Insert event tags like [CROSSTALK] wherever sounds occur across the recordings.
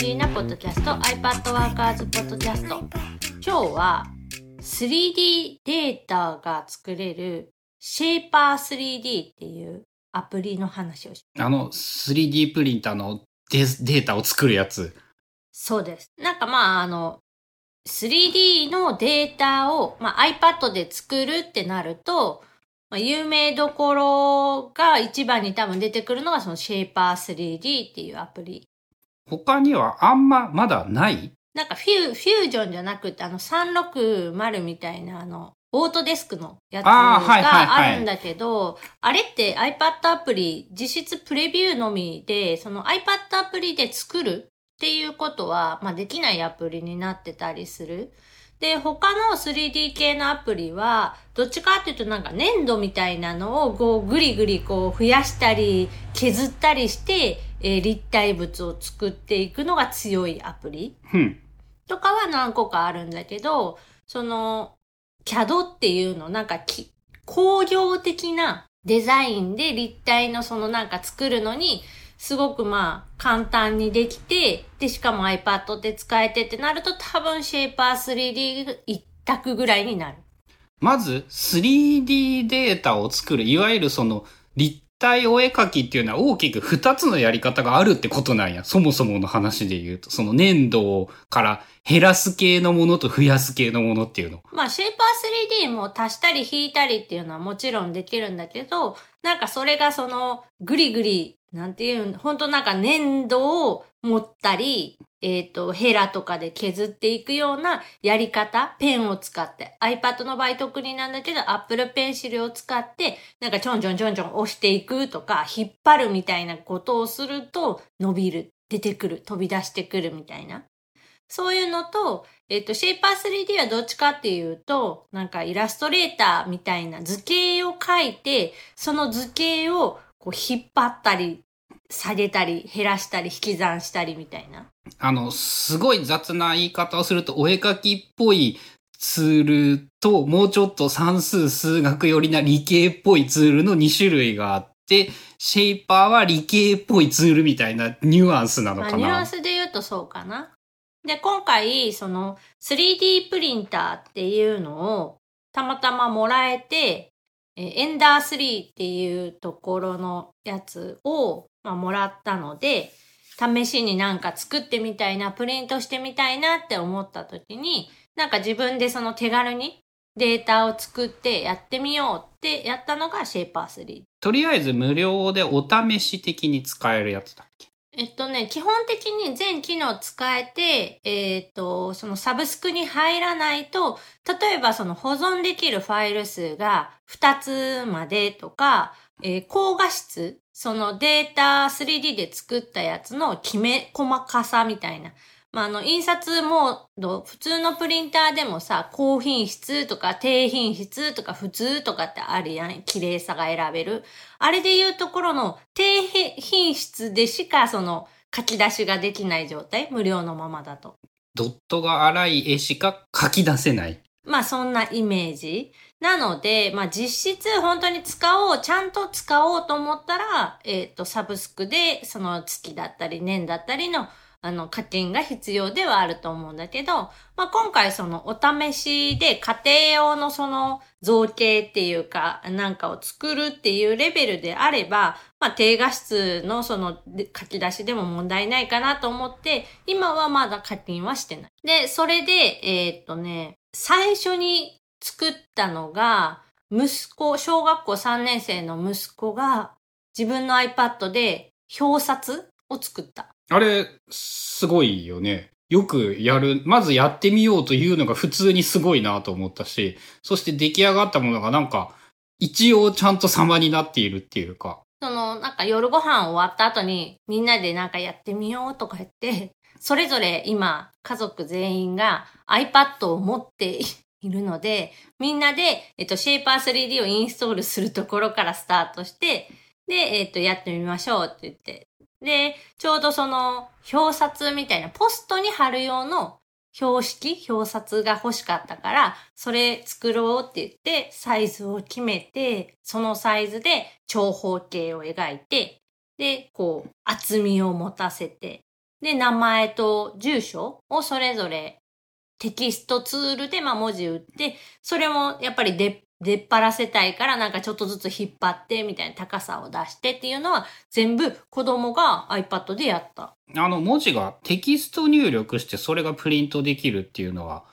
リーなポッドキャスト iPad ワーカーズポッドキャスト今日は 3D データが作れるシェイパー 3D っていうアプリの話をしあの 3D プリンターのデデータを作るやつ。そうです。なんかまああの 3D のデータを、まあ、iPad で作るってなると、まあ、有名どころが一番に多分出てくるのがそのシェイパー 3D っていうアプリ。他にはあんままだない？なんかフュー、フュージョンじゃなくてあの360みたいなあの、オートデスクのやつあーはいはいがはいあるんだけど、あれって iPad アプリ、実質プレビューのみで、その iPad アプリで作るっていうことは、まあできないアプリになってたりする。で、他の 3D 系のアプリは、どっちかっていうとなんか粘土みたいなのをこうぐりぐりこう増やしたり削ったりして、えー立体物を作っていくのが強いアプリ。うん。とかは何個かあるんだけど、その、CAD っていうの、なんかき工業的なデザインで立体のそのなんか作るのに、すごくまあ簡単にできて、で、しかも iPad で使えてってなると多分シェイパー 3D 一択ぐらいになる。まず 3D データを作る、いわゆるその立体お絵描きっていうのは大きく2つのやり方があるってことなんや。そもそもの話で言うと、その粘土から減らす系のものと増やす系のものっていうの。まあ、シェイパー 3D も足したり引いたりっていうのはもちろんできるんだけど、なんかそれがその、ぐりぐり、なんていう、本当なんか粘土を持ったり、えっ、と、ヘラとかで削っていくようなやり方、ペンを使って、iPad の場合特になんだけど、Apple Pencil を使って、なんかちょんちょんちょんちょん押していくとか、引っ張るみたいなことをすると、伸びる、出てくる、飛び出してくるみたいな。そういうのと、えっ、と、シェイパー 3D はどっちかっていうと、なんかイラストレーターみたいな図形を描いて、その図形をこう引っ張ったり、下げたり、減らしたり、引き算したりみたいな。あの、すごい雑な言い方をすると、お絵描きっぽいツールと、もうちょっと算数、数学寄りな理系っぽいツールの2種類があって、シェイパーは理系っぽいツールみたいなニュアンスなの、かな。ニュアンスで言うとそうかな。で、今回、その 3D プリンターっていうのをたまたまもらえて、えエンダー3っていうところのやつを、まあ、もらったので、試しになんか作ってみたいな、プリントしてみたいなって思った時に、なんか自分でその手軽にデータを作ってやってみようってやったのがシェイパー3。とりあえず無料でお試し的に使えるやつだっけ？えっとね、基本的に全機能使えて、えっと、そのサブスクに入らないと、例えばその保存できるファイル数が2つまでとか、えー高画質、そのデータ 3D で作ったやつのきめ細かさみたいな。まあ、あの、印刷モード、普通のプリンターでもさ、高品質とか低品質とか普通とかってあるやん。綺麗さが選べる。あれでいうところの低品質でしかその書き出しができない状態？無料のままだと。ドットが荒い絵しか書き出せない。まあそんなイメージ。なので、まあ実質本当に使おう、ちゃんと使おうと思ったら、えっ、と、サブスクでその月だったり年だったりのあの課金が必要ではあると思うんだけど、まあ今回そのお試しで家庭用のその造形っていうかなんかを作るっていうレベルであれば、まあ低画質のその書き出しでも問題ないかなと思って、今はまだ課金はしてない。で、それで、えーっとね、最初に作ったのが、息子、小学校3年生の息子が自分の iPad で表札を作った。あれ、すごいよね。よくやる。まずやってみようというのが普通にすごいなと思ったし、そして出来上がったものがなんか、一応ちゃんと様になっているっていうか。その、なんか夜ご飯終わった後にみんなでなんかやってみようとか言って、それぞれ今家族全員が iPad を持っているので、みんなで、えっと、シェイパー 3D をインストールするところからスタートして、で、えっと、やってみましょうって言って。で、ちょうどその、表札みたいな、ポストに貼る用の標識、表札が欲しかったから、それ作ろうって言って、サイズを決めて、そのサイズで長方形を描いて、で、こう、厚みを持たせて、で、名前と住所をそれぞれテキストツールでまあ文字打って、それもやっぱり出出っ張らせたいからなんかちょっとずつ引っ張ってみたいな高さを出してっていうのは全部子供が iPad でやった。あの文字がテキスト入力してそれがプリントできるっていうのは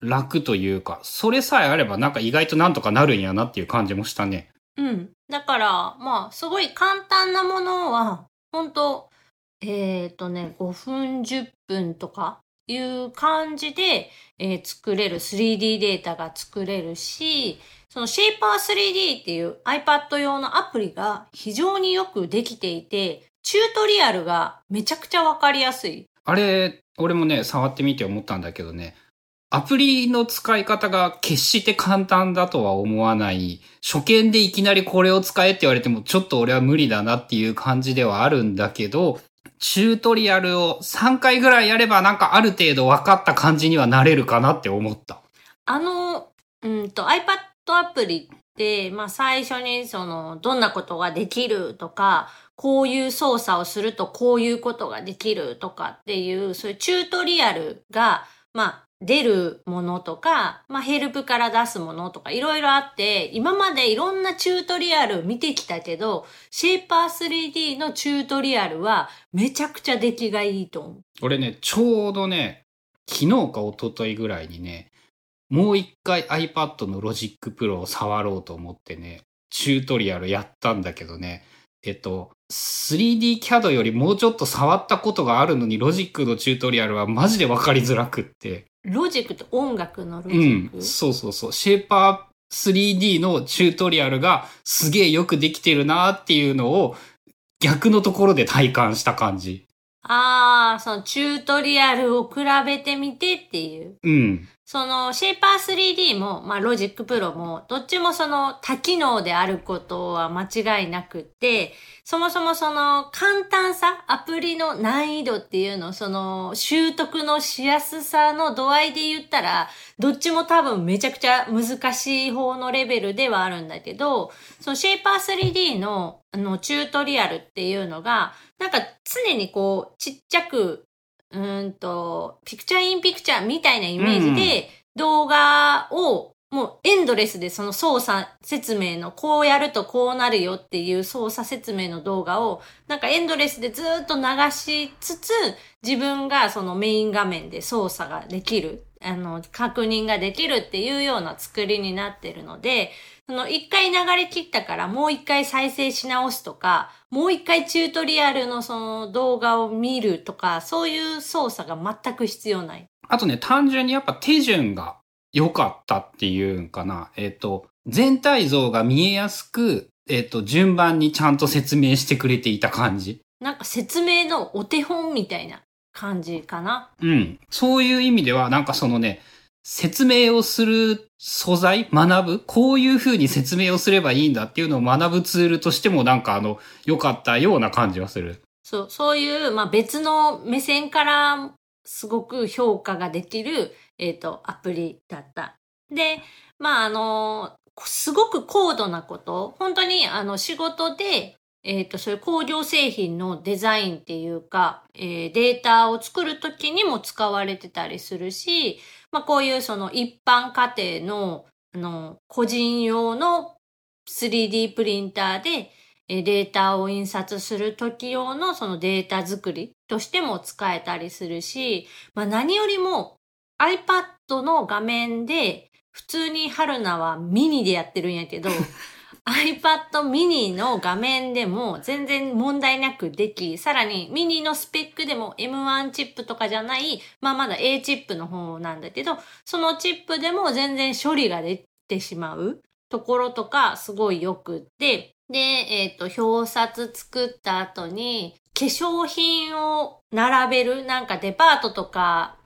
楽というか、それさえあればなんか意外となんとかなるんやなっていう感じもしたね。うん。だから、まあすごい簡単なものは本当えっ、ー、とね、5分10分とかいう感じで、えー、作れる 3D データが作れるし、その Shaper3D っていう iPad 用のアプリが非常によくできていて、チュートリアルがめちゃくちゃわかりやすい。あれ、俺もね、触ってみて思ったんだけどね、アプリの使い方が決して簡単だとは思わない。初見でいきなりこれを使えって言われてもちょっと俺は無理だなっていう感じではあるんだけど、チュートリアルを3回ぐらいやればなんかある程度分かった感じにはなれるかなって思った。あの、うんと iPad アプリって、まあ最初にその、どんなことができるとか、こういう操作をするとこういうことができるとかっていう、そういうチュートリアルが、まあ出るものとか、まあ、ヘルプから出すものとかいろいろあって、今までいろんなチュートリアル見てきたけど、シェイパー 3D のチュートリアルはめちゃくちゃ出来がいいと思う。俺ね、ちょうどね、昨日か一昨日ぐらいにね、もう一回 iPad の Logic Pro を触ろうと思ってね、チュートリアルやったんだけどね、えっと、3D CAD よりもうちょっと触ったことがあるのに、ロジックのチュートリアルはマジでわかりづらくって。ロジックって音楽のロジック、うん、そうそうそう。シェーパー 3D のチュートリアルがすげえよくできてるなっていうのを逆のところで体感した感じ。ああ、そのチュートリアルを比べてみてっていう。うん。その、シェイパー 3D も、まあ、ロジックプロも、どっちもその多機能であることは間違いなくって、そもそもその簡単さ、アプリの難易度っていうの、その習得のしやすさの度合いで言ったら、どっちも多分めちゃくちゃ難しい方のレベルではあるんだけど、そのシェイパー 3D のあのチュートリアルっていうのが、なんか常にこうちっちゃくうんと、ピクチャーインピクチャーみたいなイメージで、動画をもうエンドレスでその操作説明のこうやるとこうなるよっていう操作説明の動画をなんかエンドレスでずっと流しつつ自分がそのメイン画面で操作ができる、あの、確認ができるっていうような作りになってるので、その一回流れ切ったからもう一回再生し直すとか、もう一回チュートリアルのその動画を見るとか、そういう操作が全く必要ない。あとね、単純にやっぱ手順が良かったっていうんかな。えっ、ー、と、全体像が見えやすく、えっ、ー、と、順番にちゃんと説明してくれていた感じ。なんか説明のお手本みたいな感じかな。うん。そういう意味では、なんかそのね、説明をする素材学ぶこういうふうに説明をすればいいんだっていうのを学ぶツールとしてもなんかあの、良かったような感じはする。そう、そういう、まあ別の目線からすごく評価ができる、えっ、ー、と、アプリだった。で、まああの、すごく高度なこと、本当にあの仕事で、えっ、ー、と、そういう工業製品のデザインっていうか、えー、データを作るときにも使われてたりするし、まあ、こういうその一般家庭の、あの、個人用の 3D プリンターでデータを印刷する時用のそのデータ作りとしても使えたりするし、まあ、何よりも iPad の画面で普通に春菜はミニでやってるんやけど [LAUGHS] iPad mini の画面でも全然問題なくでき、さらにミニのスペックでも M1 チップとかじゃない、まあまだ A チップの方なんだけど、そのチップでも全然処理ができてしまうところとかすごいよくって、で、えっ、ー、と、表札作った後に化粧品を並べる、なんかデパートとか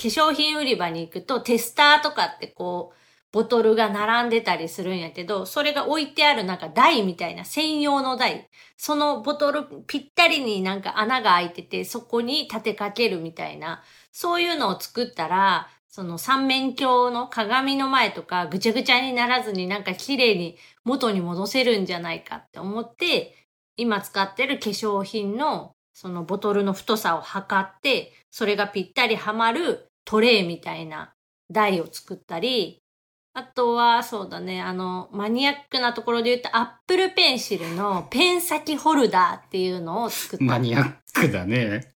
化粧品売り場に行くとテスターとかってこう、ボトルが並んでたりするんやけど、それが置いてあるなんか台みたいな専用の台。そのボトルぴったりになんか穴が開いてて、そこに立てかけるみたいな、そういうのを作ったら、その三面鏡の鏡の前とかぐちゃぐちゃにならずになんか綺麗に元に戻せるんじゃないかって思って、今使ってる化粧品のそのボトルの太さを測って、それがぴったりはまるトレイみたいな台を作ったり、あとは、そうだね、あの、マニアックなところで言うと、アップルペンシルのペン先ホルダーっていうのを作った。マニアックだね。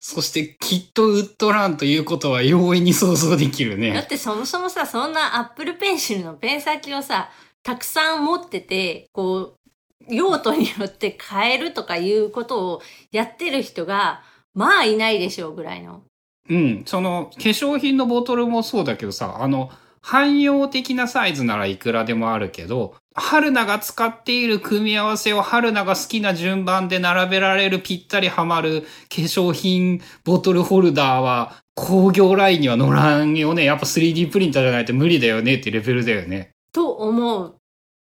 そして、きっとウッドランということは容易に想像できるだっね。てそもそもさ、そんなアップルペンシルのペン先をさ、たくさん持ってて、こう、用途によって変えるとかいうことをやってる人が、まあいないでしょうぐらいの。うん。その、化粧品のボトルもそうだけどさ、あの、汎用的なサイズならいくらでもあるけど、春菜が使っている組み合わせを春菜が好きな順番で並べられるぴったりはまる化粧品ボトルホルダーは工業ラインには乗らんよね。やっぱ 3D プリンターじゃないと無理だよねってレベルだよね。と思う。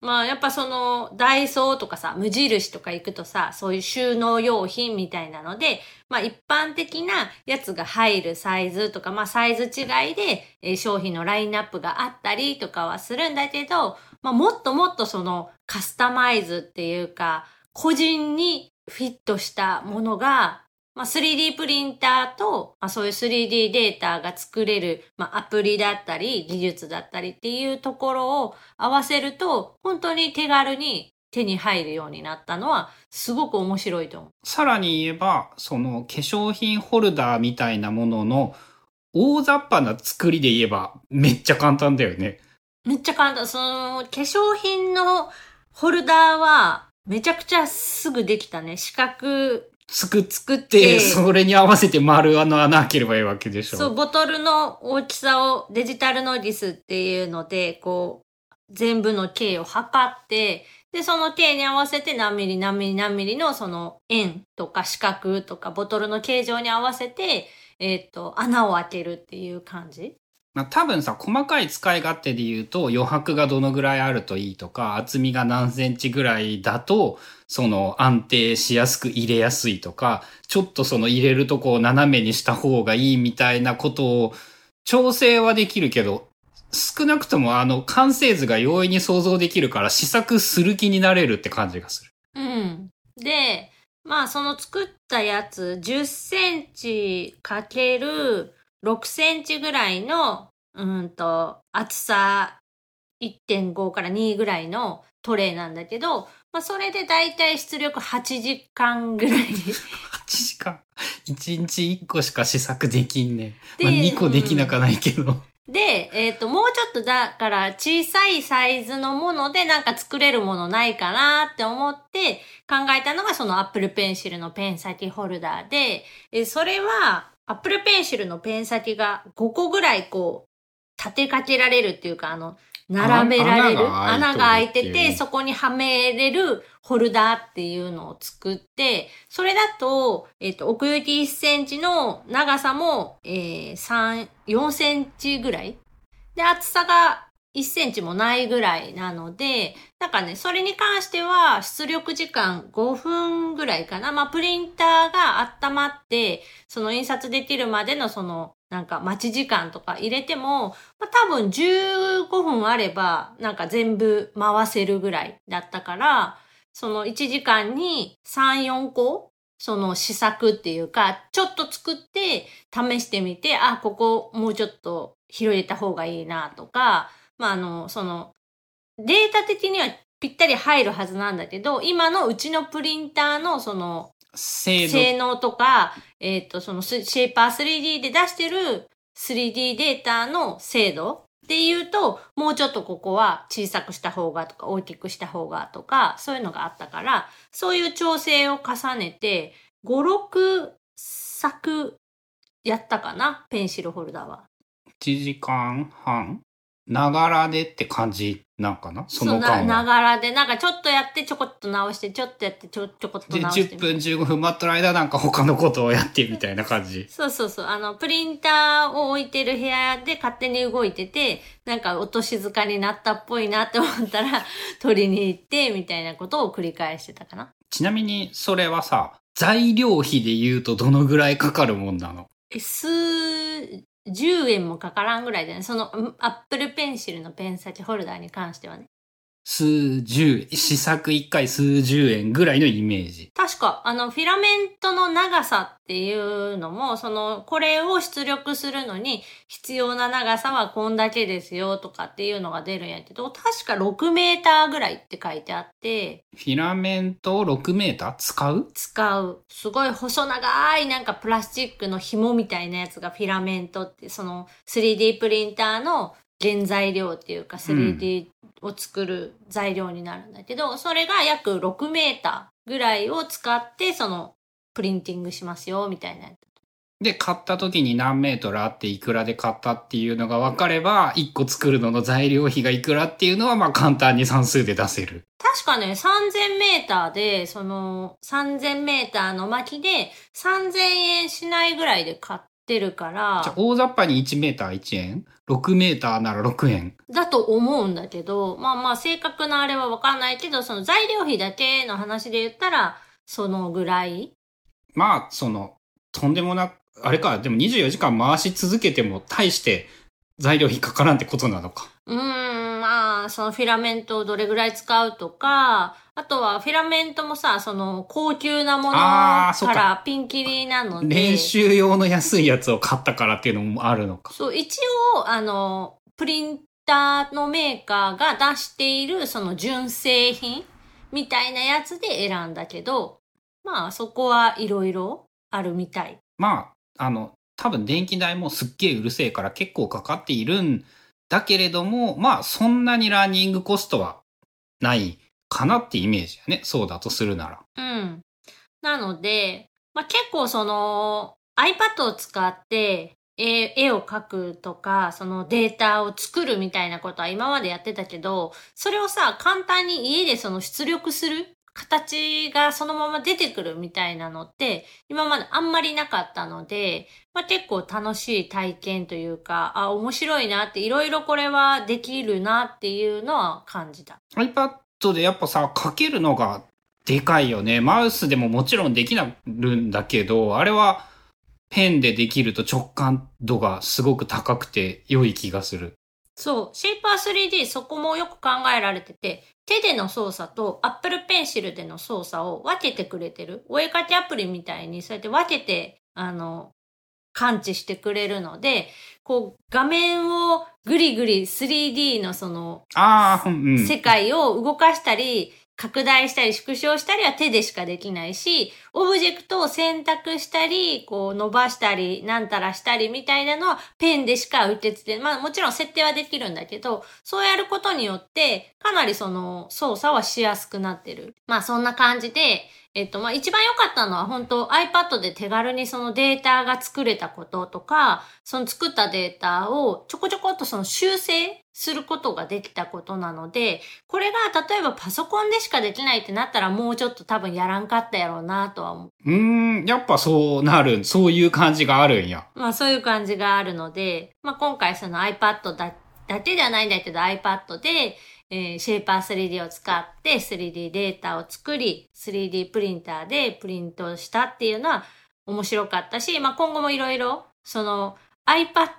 まあやっぱそのダイソーとかさ、無印とか行くとさ、そういう収納用品みたいなので、まあ一般的なやつが入るサイズとか、まあサイズ違いで、え商品のラインナップがあったりとかはするんだけど、まあもっともっとそのカスタマイズっていうか、個人にフィットしたものが、まあ、3D プリンターと、まあ、そういう 3D データが作れる、まあ、アプリだったり、技術だったりっていうところを合わせると、本当に手軽に手に入るようになったのは、すごく面白いと思う。さらに言えば、その化粧品ホルダーみたいなものの大雑把な作りで言えばめっちゃ簡単だよね。めっちゃ簡単。その、化粧品のホルダーは、めちゃくちゃすぐできたね。四角作っ作って、て、それに合わせて丸あの穴開ければいいわけでしょ。そう、ボトルの大きさをデジタルノーディスっていうので、こう、全部の径を測って、で、その径に合わせて何ミリ何ミリ何ミリのその円とか四角とかボトルの形状に合わせて、えっ、と、穴を開けるっていう感じまあ、多分さ、細かい使い勝手で言うと余白がどのぐらいあるといいとか、厚みが何センチぐらいだと、その安定しやすく入れやすいとか、ちょっとその入れるとこを斜めにした方がいいみたいなことを調整はできるけど、少なくともあの完成図が容易に想像できるから試作する気になれるって感じがする。うん。で、まあその作ったやつ10センチかける6センチぐらいの、うんと、厚さ1.5から2ぐらいのトレイなんだけど、まあそれでだいたい出力8時間ぐらい。8時間。1日1個しか試作できんね。でまあ、2個できなかないけど。で、えっ、と、もうちょっとだから小さいサイズのものでなんか作れるものないかなって思って考えたのがその Apple Pencil のペン先ホルダーで、えそれは Apple Pencil のペン先が5個ぐらいこう立てかけられるっていうかあの、並べられるあ穴穴がが開いてて、そこにはめれるホルダーっていうのを作って、それだと、えっ、と、奥行き1センチの長さも、えー、3、4センチぐらい。で、厚さが1センチもないぐらいなので、なんかね、それに関しては出力時間5分ぐらいかな。まあ、プリンターが温まって、その印刷できるまでのその、なんか待ち時間とか入れても、まあ、多分15分あれば、なんか全部回せるぐらいだったから、その1時間に3、4個その試作っていうか、ちょっと作って試してみて、あ、ここもうちょっと広げた方がいいなとか、まあ、あの、その、データ的にはぴったり入るはずなんだけど、今のうちのプリンターのその、性能とか、えっ、と、そのスシェイパー 3D で出してる 3D データの精度っていうと、もうちょっとここは小さくした方がとか大きくした方がとか、そういうのがあったから、そういう調整を重ねて、5、6作やったかな、ペンシルホルダーは。1時間半？ながらでって感じなんかな？その間うな。がらで、なんかちょっとやってちょこっと直して、ちょっとやってちょちょこっとで、直して10。分15分待ってる間なんか他のことをやってみたいな感じ。そうそうそう。あの、プリンターを置いてる部屋で勝手に動いてて、なんか音静かになったっぽいなって思ったら、[LAUGHS] 取りに行って、みたいなことを繰り返してたかな。ちなみにそれはさ、材料費で言うとどのぐらいかかるもんなの？え、数、10円もかからんぐらいだよね。その、アップルペンシルのペン先ホルダーに関してはね。数十、試作1回数十円ぐらいのイメージ。確か、あの、フィラメントの長さっていうのも、その、これを出力するのに必要な長さはこんだけですよとかっていうのが出るんやけど、確か6メーターぐらいって書いてあって。フィラメントを6メーター使う？使う。すごい細長いなんかプラスチックの紐みたいなやつがフィラメントって、その 3D プリンターの原材料っていうか 3D を作る材料になるんだけど、それが約6メーターぐらいを使ってそのプリンティングしますよみたいな。で、買った時に何メートルあっていくらで買ったっていうのが分かれば、1個作るのの材料費がいくらっていうのはまあ簡単に算数で出せる。確かね、3000メーターで、その3000メーターの巻きで3000円しないぐらいで買ってるから、じゃあ大雑把に1メーター1円 ?6 メーターなら6円。だと思うんだけど、まあまあ正確なあれはわかんないけど、その材料費だけの話で言ったら、そのぐらい。まあ、その、とんでもな、あれか、でも24時間回し続けても大して材料費かからんってことなのか。うーん、まあ、そのフィラメントをどれぐらい使うとか、あとはフィラメントもさ、その高級なものかあーそうからピンキリなので。練習用の安いやつを買ったからっていうのもあるのか。そう、一応、あの、プリンターのメーカーが出しているその純正品みたいなやつで選んだけど、まあそこはいろいろあるみたい。まあ、あの、多分電気代もすっげえうるせえから結構かかっているんだけれども、まあそんなにラーニングコストはないかなってイメージやね。そうだとするなら。うん。なので、まあ結構その iPad を使って絵絵を描くとか、そのデータを作るみたいなことは今までやってたけど、それをさ、簡単に家でその出力する形がそのまま出てくるみたいなのって、今まであんまりなかったので、まあ、結構楽しい体験というか、あ、面白いなって、いろいろこれはできるなっていうのは感じた。iPad でやっぱさ、書けるのがでかいよね。マウスでももちろんできなるんだけど、あれはペンでできると直感度がすごく高くて良い気がする。そう、シェイパー 3D そこもよく考えられてて、手での操作と Apple Pencil での操作を分けてくれてる。お絵かきアプリみたいにそうやって分けて、あの、感知してくれるので、こう、画面をぐりぐり 3D のその、うん、うん。世界を動かしたり、拡大したり縮小したりは手でしかできないし、オブジェクトを選択したり、こう伸ばしたり、なんたらしたりみたいなのはペンでしか受け付け、まあもちろん設定はできるんだけど、そうやることによって、かなりその操作はしやすくなってる。まあそんな感じで、えっと、まあ、一番良かったのは本当 iPad で手軽にそのデータが作れたこととか、その作ったデータをちょこちょこっとその修正することができたことなので、これが例えばパソコンでしかできないってなったらもうちょっと多分やらんかったやろうなとは思う。うーん、やっぱそうなる、そういう感じがあるんや。まあそういう感じがあるので、まあ今回その iPad だだけではないんだけど iPad で、えー、シェイパー 3D を使って 3D データを作り、3D プリンターでプリントしたっていうのは面白かったし、まあ今後もいろいろその iPad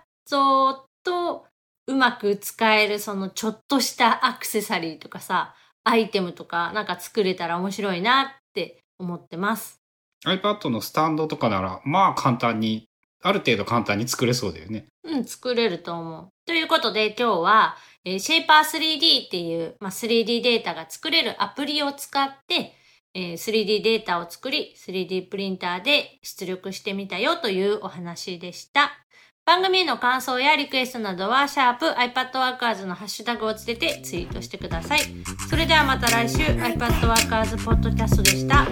とうまく使えるそのちょっとしたアクセサリーとかさ、アイテムとかなんか作れたら面白いなって思ってます。iPad のスタンドとかなら、まあ簡単に、ある程度簡単に作れそうだよね。うん、作れると思う。ということで今日は、えー、シェイパー 3D っていう、まあ、3D データが作れるアプリを使って、えー、3D データを作り、3D プリンターで出力してみたよというお話でした。番組への感想やリクエストなどは、シャープ iPadWorkers のハッシュタグをつけてツイートしてください。それではまた来週 iPadWorkers ポッドキャストでした。